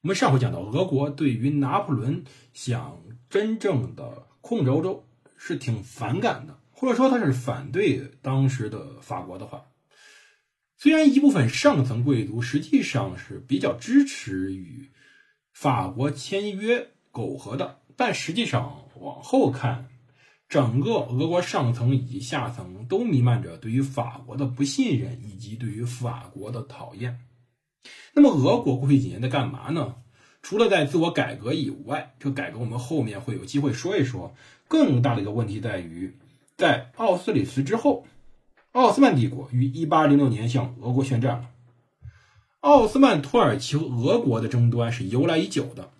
我们上回讲到，俄国对于拿破仑想真正的控制欧洲是挺反感的。或者说他是反对当时的法国的话，虽然一部分上层贵族实际上是比较支持与法国签约苟合的，但实际上往后看，整个俄国上层以及下层都弥漫着对于法国的不信任以及对于法国的讨厌。那么俄国过去几年在干嘛呢？除了在自我改革以外，这改革我们后面会有机会说一说。更大的一个问题在于。在奥斯里茨之后，奥斯曼帝国于1806年向俄国宣战了。奥斯曼土耳其和俄国的争端是由来已久的，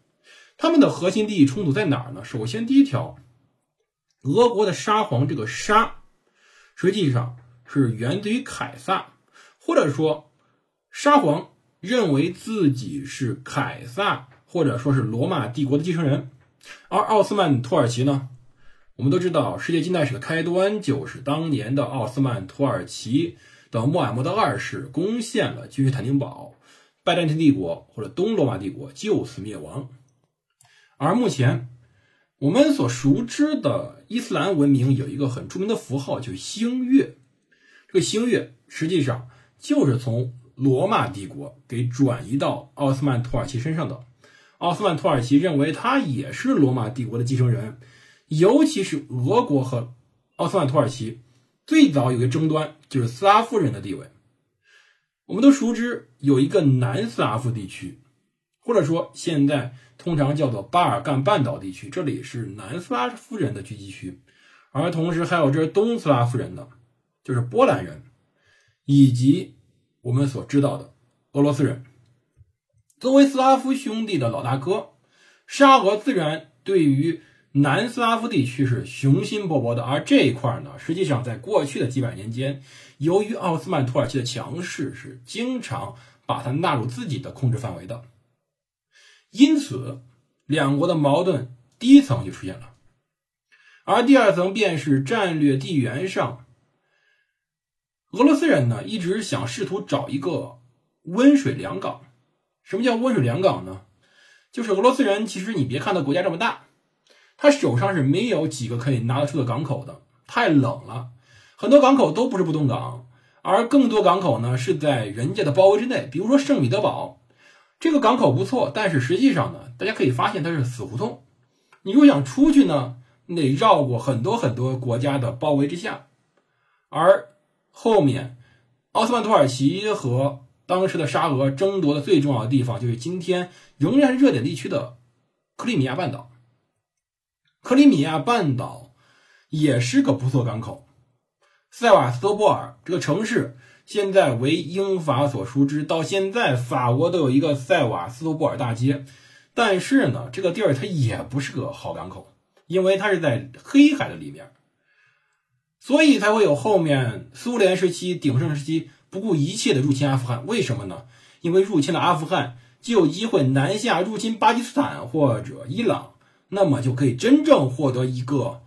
他们的核心利益冲突在哪儿呢？首先，第一条，俄国的沙皇这个沙，实际上是源自于凯撒，或者说沙皇认为自己是凯撒或者说是罗马帝国的继承人，而奥斯曼土耳其呢？我们都知道，世界近代史的开端就是当年的奥斯曼土耳其的穆罕默德二世攻陷了君士坦丁堡，拜占庭帝国或者东罗马帝国就此灭亡。而目前我们所熟知的伊斯兰文明有一个很著名的符号，就星月。这个星月实际上就是从罗马帝国给转移到奥斯曼土耳其身上的。奥斯曼土耳其认为他也是罗马帝国的继承人。尤其是俄国和奥斯曼土耳其最早有一个争端，就是斯拉夫人的地位。我们都熟知有一个南斯拉夫地区，或者说现在通常叫做巴尔干半岛地区，这里是南斯拉夫人的聚集区，而同时还有这东斯拉夫人的，就是波兰人，以及我们所知道的俄罗斯人。作为斯拉夫兄弟的老大哥，沙俄自然对于。南斯拉夫地区是雄心勃勃的，而这一块呢，实际上在过去的几百年间，由于奥斯曼土耳其的强势，是经常把它纳入自己的控制范围的。因此，两国的矛盾第一层就出现了，而第二层便是战略地缘上，俄罗斯人呢一直想试图找一个温水良港。什么叫温水良港呢？就是俄罗斯人其实你别看它国家这么大。他手上是没有几个可以拿得出的港口的，太冷了，很多港口都不是不动港，而更多港口呢是在人家的包围之内。比如说圣彼得堡，这个港口不错，但是实际上呢，大家可以发现它是死胡同。你如果想出去呢，你得绕过很多很多国家的包围之下。而后面，奥斯曼土耳其和当时的沙俄争夺的最重要的地方，就是今天仍然热点地区的克里米亚半岛。克里米亚半岛也是个不错港口，塞瓦斯托波尔这个城市现在为英法所熟知，到现在法国都有一个塞瓦斯托波尔大街。但是呢，这个地儿它也不是个好港口，因为它是在黑海的里面，所以才会有后面苏联时期鼎盛时期不顾一切的入侵阿富汗。为什么呢？因为入侵了阿富汗，就有机会南下入侵巴基斯坦或者伊朗。那么就可以真正获得一个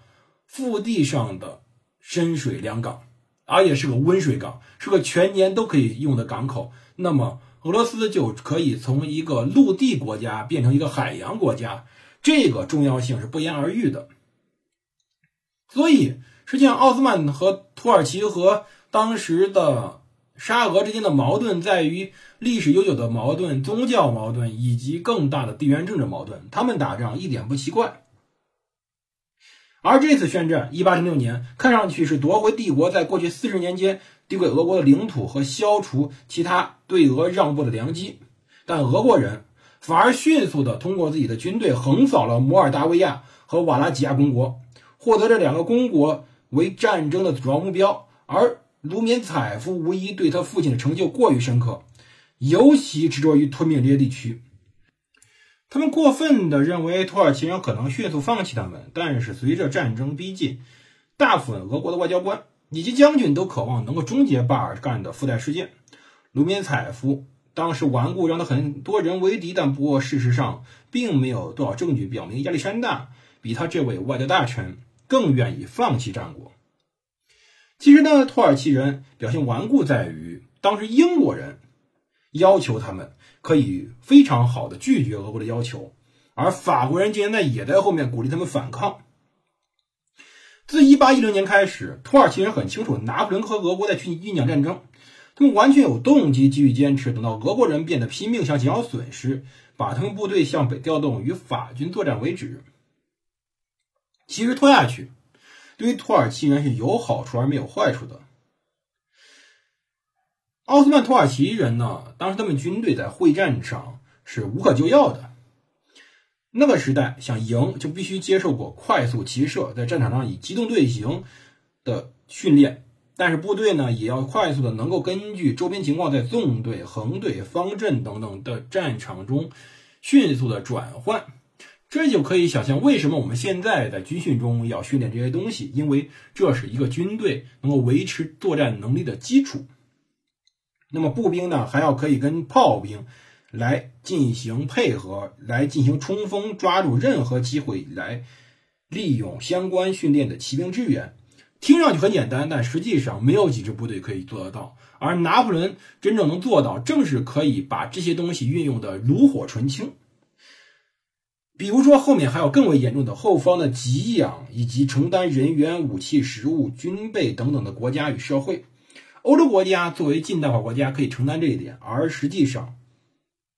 腹地上的深水良港，而且是个温水港，是个全年都可以用的港口。那么俄罗斯就可以从一个陆地国家变成一个海洋国家，这个重要性是不言而喻的。所以，实际上奥斯曼和土耳其和当时的。沙俄之间的矛盾在于历史悠久的矛盾、宗教矛盾以及更大的地缘政治矛盾。他们打仗一点不奇怪。而这次宣战，一八零六年，看上去是夺回帝国在过去四十年间丢给俄国的领土和消除其他对俄让步的良机。但俄国人反而迅速地通过自己的军队横扫了摩尔达维亚和瓦拉吉亚公国，获得这两个公国为战争的主要目标。而卢缅采夫无疑对他父亲的成就过于深刻，尤其执着于吞并这些地区。他们过分的认为土耳其人可能迅速放弃他们，但是随着战争逼近，大部分俄国的外交官以及将军都渴望能够终结巴尔干的附带事件。卢缅采夫当时顽固，让他很多人为敌，但不过事实上并没有多少证据表明亚历山大比他这位外交大臣更愿意放弃战果。其实呢，土耳其人表现顽固在于，当时英国人要求他们可以非常好的拒绝俄国的要求，而法国人竟然呢也在后面鼓励他们反抗。自1810年开始，土耳其人很清楚拿破仑和俄国在去酝酿战争，他们完全有动机继续坚持，等到俄国人变得拼命想减少损失，把他们部队向北调动与法军作战为止。其实拖下去。对于土耳其人是有好处而没有坏处的。奥斯曼土耳其人呢，当时他们军队在会战上是无可救药的。那个时代想赢就必须接受过快速骑射，在战场上以机动队形的训练，但是部队呢也要快速的能够根据周边情况，在纵队、横队、方阵等等的战场中迅速的转换。这就可以想象为什么我们现在在军训中要训练这些东西，因为这是一个军队能够维持作战能力的基础。那么步兵呢，还要可以跟炮兵来进行配合，来进行冲锋，抓住任何机会来利用相关训练的骑兵支援。听上去很简单，但实际上没有几支部队可以做得到。而拿破仑真正能做到，正是可以把这些东西运用的炉火纯青。比如说，后面还有更为严重的后方的给养以及承担人员、武器、食物、军备等等的国家与社会。欧洲国家作为近代化国家可以承担这一点，而实际上，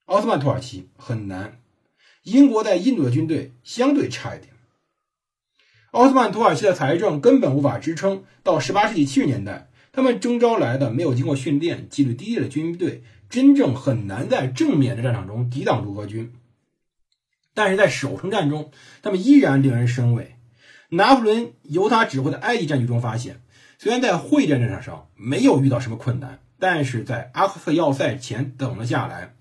奥斯曼土耳其很难。英国在印度的军队相对差一点。奥斯曼土耳其的财政根本无法支撑。到18世纪70年代，他们征召来的没有经过训练、纪律低劣的军队，真正很难在正面的战场中抵挡住俄军。但是在守城战中，他们依然令人生畏。拿破仑由他指挥的埃及战局中发现，虽然在会战战场上没有遇到什么困难，但是在阿克塞要塞前等了下来。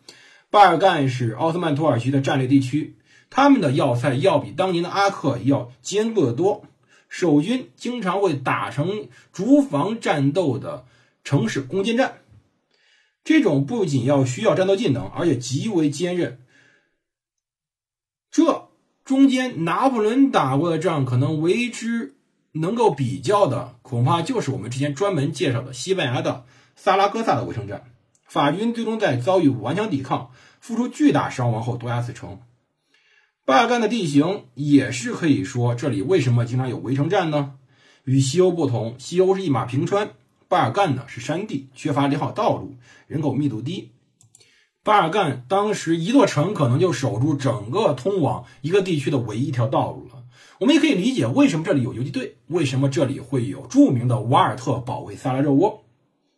巴尔干是奥斯曼土耳其的战略地区，他们的要塞要比当年的阿克要坚固得多。守军经常会打成竹房战斗的城市攻坚战，这种不仅要需要战斗技能，而且极为坚韧。这中间，拿破仑打过的仗，可能为之能够比较的，恐怕就是我们之前专门介绍的西班牙的萨拉戈萨的围城战。法军最终在遭遇顽强抵抗、付出巨大伤亡后夺下此城。巴尔干的地形也是可以说，这里为什么经常有围城战呢？与西欧不同，西欧是一马平川，巴尔干呢是山地，缺乏良好道路，人口密度低。巴尔干当时一座城可能就守住整个通往一个地区的唯一一条道路了。我们也可以理解为什么这里有游击队，为什么这里会有著名的瓦尔特保卫萨拉热窝。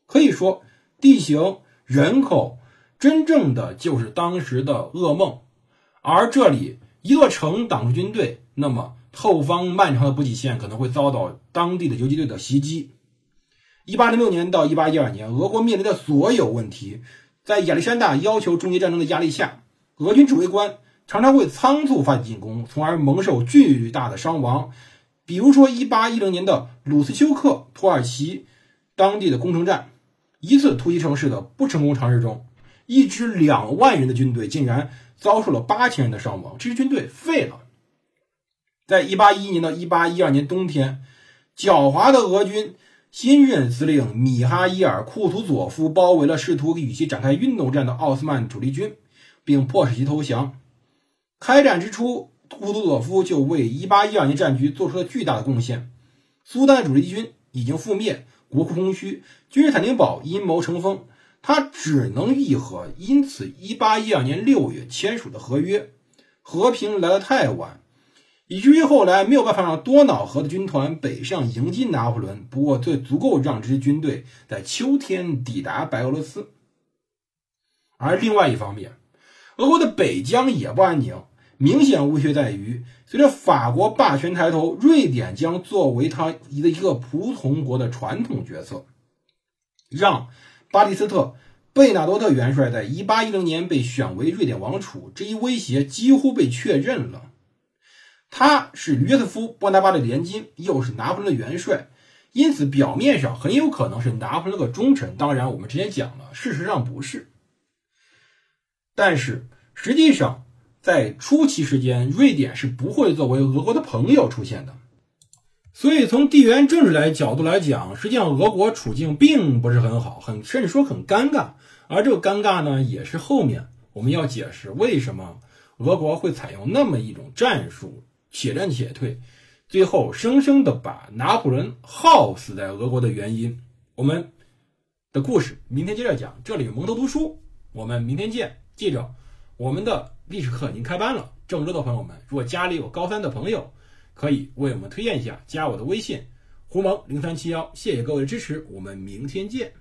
可以说，地形、人口，真正的就是当时的噩梦。而这里一座城挡住军队，那么后方漫长的补给线可能会遭到当地的游击队的袭击。一八零六年到一八一二年，俄国面临的所有问题。在亚历山大要求终结战争的压力下，俄军指挥官常常会仓促发起进攻，从而蒙受巨大的伤亡。比如说，1810年的鲁斯修克土耳其当地的攻城战，一次突袭城市的不成功尝试中，一支两万人的军队竟然遭受了八千人的伤亡，这支军队废了。在1811年到1812年冬天，狡猾的俄军。新任司令米哈伊尔·库图佐夫包围了试图与其展开运动战的奥斯曼主力军，并迫使其投降。开战之初，库图佐夫就为1812年战局做出了巨大的贡献。苏丹主力军已经覆灭，国库空虚，君士坦丁堡阴谋成风，他只能议和。因此，1812年6月签署的合约，和平来得太晚。以至于后来没有办法让多瑙河的军团北上迎击拿破仑，不过这足够让这支军队在秋天抵达白俄罗斯。而另外一方面，俄国的北疆也不安宁。明显无缺在于，随着法国霸权抬头，瑞典将作为他的一个仆从国的传统角色，让巴蒂斯特贝纳多特元帅在1810年被选为瑞典王储，这一威胁几乎被确认了。他是约瑟夫·波拿巴的连襟，又是拿破仑的元帅，因此表面上很有可能是拿破仑的忠臣。当然，我们之前讲了，事实上不是。但是实际上，在初期时间，瑞典是不会作为俄国的朋友出现的。所以，从地缘政治来角度来讲，实际上俄国处境并不是很好，很甚至说很尴尬。而这个尴尬呢，也是后面我们要解释为什么俄国会采用那么一种战术，且战且退，最后生生的把拿破仑耗死在俄国的原因。我们的故事明天接着讲。这里蒙头读书，我们明天见。记着，我们的历史课已经开班了。郑州的朋友们，如果家里有高三的朋友，可以为我们推荐一下，加我的微信，胡蒙零三七幺，谢谢各位的支持，我们明天见。